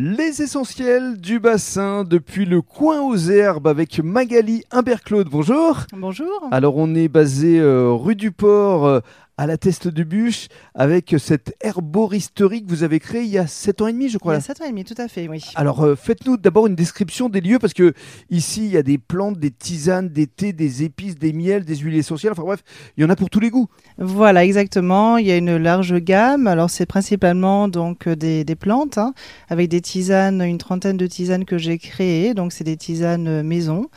Les essentiels du bassin depuis le coin aux herbes avec Magali Humbert-Claude. Bonjour. Bonjour. Alors on est basé euh, rue du Port euh, à la Teste de Bûche avec cette herboristerie que vous avez créée il y a 7 ans et demi, je crois. Il y a 7 ans et demi, tout à fait, oui. Alors euh, faites-nous d'abord une description des lieux parce que ici il y a des plantes, des tisanes, des thés, des épices, des miels, des huiles essentielles. Enfin bref, il y en a pour tous les goûts. Voilà, exactement. Il y a une large gamme. Alors c'est principalement donc des, des plantes hein, avec des tisanes, une trentaine de tisanes que j'ai créées. Donc c'est des tisanes maison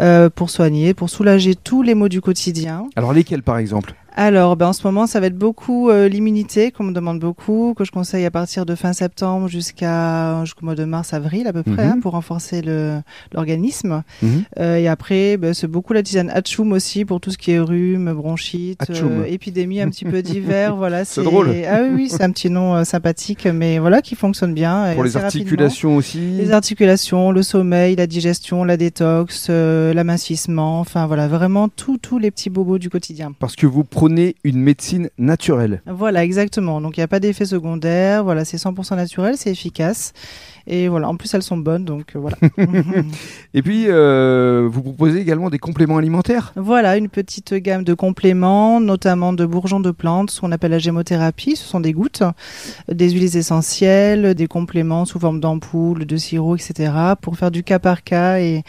euh, pour soigner, pour soulager tous les maux du quotidien. Alors lesquels par exemple? Alors, ben, en ce moment, ça va être beaucoup euh, l'immunité, qu'on me demande beaucoup, que je conseille à partir de fin septembre jusqu'à jusqu'au mois de mars-avril à peu près, Mhm. hein, pour renforcer le- l'organisme. Mhm. Euh, et après, ben, c'est beaucoup la tisane Hatchoum aussi pour tout ce qui est rhume, bronchite, euh, épidémie un petit peu d'hiver. voilà, C'est drôle. Ah oui, oui, c'est un petit nom euh, sympathique, mais voilà, qui fonctionne bien. Pour les rapidement. articulations aussi Les articulations, le sommeil, la digestion, la détox, euh, l'amincissement, enfin voilà, vraiment tous tous les petits bobos du quotidien. Parce que vous prenez une médecine naturelle. Voilà, exactement. Donc il n'y a pas d'effet secondaire. Voilà, c'est 100% naturel, c'est efficace. Et voilà, en plus elles sont bonnes, donc euh, voilà. Et puis, euh, vous proposez également des compléments alimentaires? Voilà, une petite gamme de compléments, notamment de bourgeons de plantes, ce qu'on appelle la gémothérapie. Ce sont des gouttes, des huiles essentielles, des compléments sous forme d'ampoules, de sirop, etc. pour faire du cas par cas et,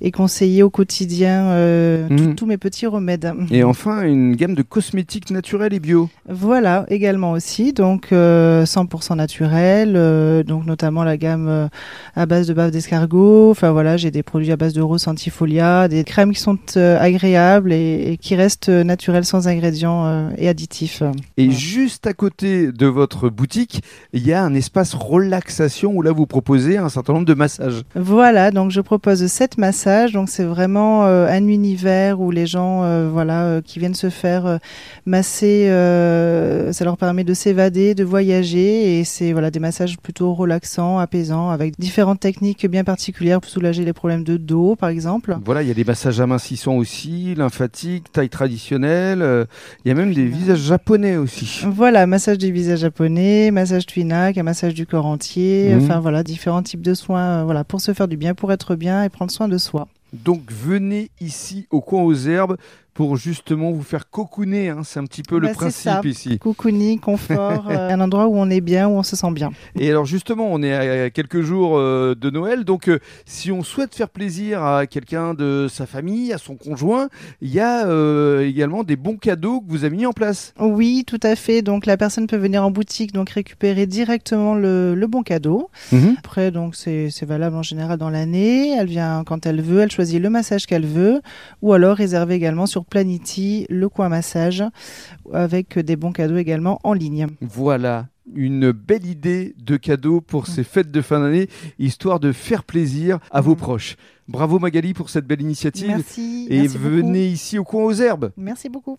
et conseiller au quotidien euh, Mhm. tous mes petits remèdes. Et enfin, une gamme de cosmétiques naturels et bio. Voilà, également aussi, donc euh, 100% naturel, euh, donc notamment la gamme euh, à base de bave d'escargot. Enfin voilà, j'ai des produits à base de rose antifolia, des crèmes qui sont euh, agréables et, et qui restent euh, naturelles sans ingrédients et additifs. Et juste à côté de votre boutique, il y a un espace relaxation où là, vous proposez un certain nombre de massages. Voilà, donc je propose sept massages. Donc c'est vraiment un univers où les gens, euh, voilà, qui viennent se faire masser, euh, ça leur permet de s'évader, de voyager, et c'est voilà des massages plutôt relaxants, apaisants, avec différentes techniques bien particulières pour soulager les problèmes de dos, par exemple. Voilà, il y a des massages amincissants aussi, lymphatiques, taille traditionnelle. euh, il y a même des visages japonais aussi. Voilà, massage du visage japonais, massage tuinac, un massage du corps entier, Mhm. enfin voilà, différents types de soins, euh, voilà, pour se faire du bien, pour être bien et prendre soin de soi. Donc venez ici au coin aux herbes pour justement vous faire cocooner. hein, C'est un petit peu Bah, le ça. principe ici. Cocooning, confort, euh, un endroit où on est bien, où on se sent bien. Et alors justement, on est à quelques jours euh, de Noël, donc euh, si on souhaite faire plaisir à quelqu'un de sa famille, à son conjoint, il y a également des bons cadeaux que vous avez mis en place. Oui, tout à fait. Donc la personne peut venir en boutique, donc récupérer directement le, le bon cadeau. Après, donc c'est valable en général dans l'année. Elle vient quand elle veut, elle choisit le massage qu'elle veut, ou alors réserver également sur Planity le coin massage avec des bons cadeaux également en ligne. Voilà. Une belle idée de cadeau pour ces fêtes de fin d'année, histoire de faire plaisir à vos Mhm. proches. Bravo Magali pour cette belle initiative. Merci. Et merci beaucoup. venez ici au coin aux herbes. Merci beaucoup.